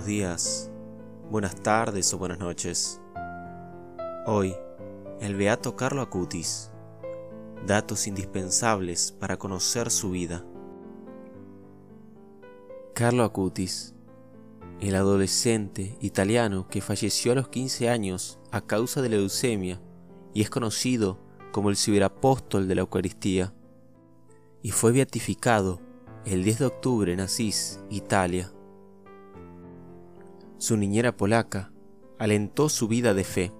buenos días, buenas tardes o buenas noches. Hoy, el Beato Carlo Acutis. Datos indispensables para conocer su vida. Carlo Acutis, el adolescente italiano que falleció a los 15 años a causa de la leucemia y es conocido como el ciberapóstol de la Eucaristía, y fue beatificado el 10 de octubre en Asís, Italia. Su niñera polaca alentó su vida de fe.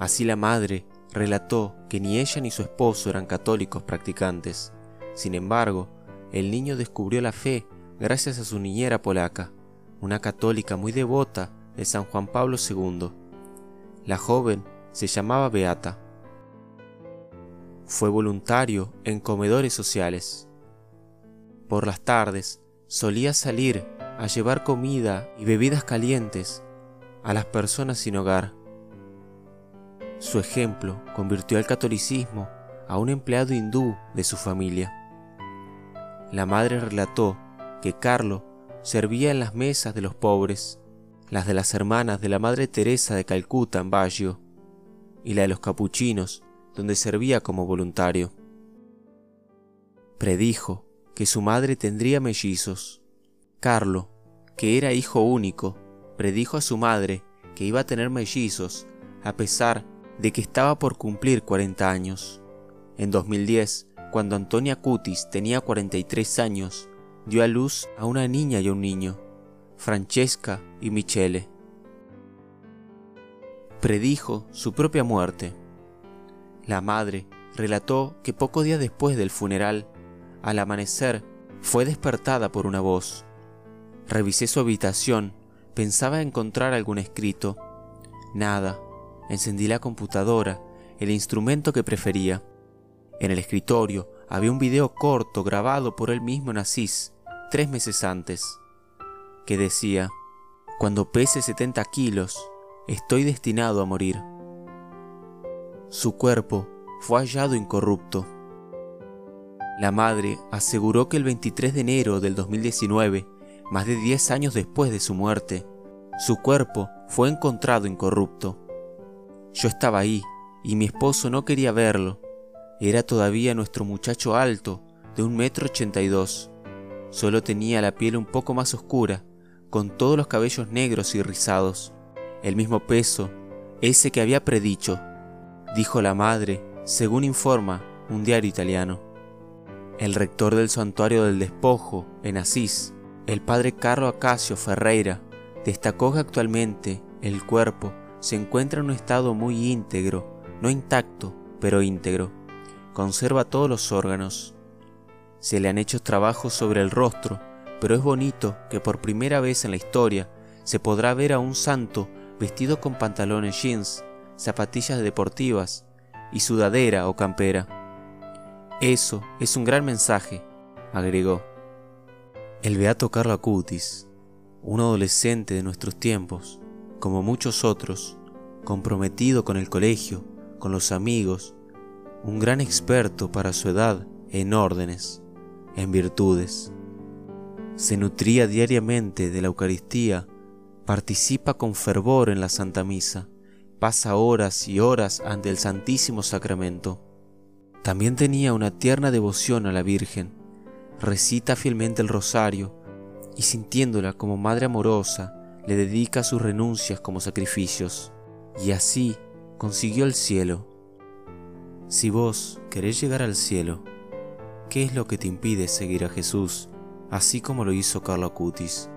Así la madre relató que ni ella ni su esposo eran católicos practicantes. Sin embargo, el niño descubrió la fe gracias a su niñera polaca, una católica muy devota de San Juan Pablo II. La joven se llamaba Beata. Fue voluntario en comedores sociales. Por las tardes solía salir a llevar comida y bebidas calientes a las personas sin hogar. Su ejemplo convirtió al catolicismo a un empleado hindú de su familia. La madre relató que Carlo servía en las mesas de los pobres, las de las hermanas de la Madre Teresa de Calcuta en Baggio y la de los capuchinos, donde servía como voluntario. Predijo que su madre tendría mellizos. Carlo que era hijo único, predijo a su madre que iba a tener mellizos, a pesar de que estaba por cumplir 40 años. En 2010, cuando Antonia Cutis tenía 43 años, dio a luz a una niña y a un niño, Francesca y Michele. Predijo su propia muerte. La madre relató que pocos días después del funeral, al amanecer, fue despertada por una voz. Revisé su habitación, pensaba encontrar algún escrito. Nada. Encendí la computadora, el instrumento que prefería. En el escritorio había un video corto grabado por él mismo en Asís, tres meses antes, que decía, Cuando pese 70 kilos, estoy destinado a morir. Su cuerpo fue hallado incorrupto. La madre aseguró que el 23 de enero del 2019 más de 10 años después de su muerte, su cuerpo fue encontrado incorrupto. Yo estaba ahí y mi esposo no quería verlo. Era todavía nuestro muchacho alto, de un metro ochenta y dos. Solo tenía la piel un poco más oscura, con todos los cabellos negros y rizados. El mismo peso, ese que había predicho, dijo la madre, según informa un diario italiano. El rector del santuario del despojo, en Asís, el padre Carlo Acacio Ferreira destacó que actualmente el cuerpo se encuentra en un estado muy íntegro, no intacto, pero íntegro. Conserva todos los órganos. Se le han hecho trabajos sobre el rostro, pero es bonito que por primera vez en la historia se podrá ver a un santo vestido con pantalones jeans, zapatillas deportivas y sudadera o campera. Eso es un gran mensaje, agregó. El beato Carlo Acutis, un adolescente de nuestros tiempos, como muchos otros, comprometido con el colegio, con los amigos, un gran experto para su edad en órdenes, en virtudes. Se nutría diariamente de la Eucaristía, participa con fervor en la Santa Misa, pasa horas y horas ante el Santísimo Sacramento. También tenía una tierna devoción a la Virgen, recita fielmente el rosario y sintiéndola como madre amorosa, le dedica sus renuncias como sacrificios, y así consiguió el cielo. Si vos querés llegar al cielo, ¿qué es lo que te impide seguir a Jesús, así como lo hizo Carlo Acutis?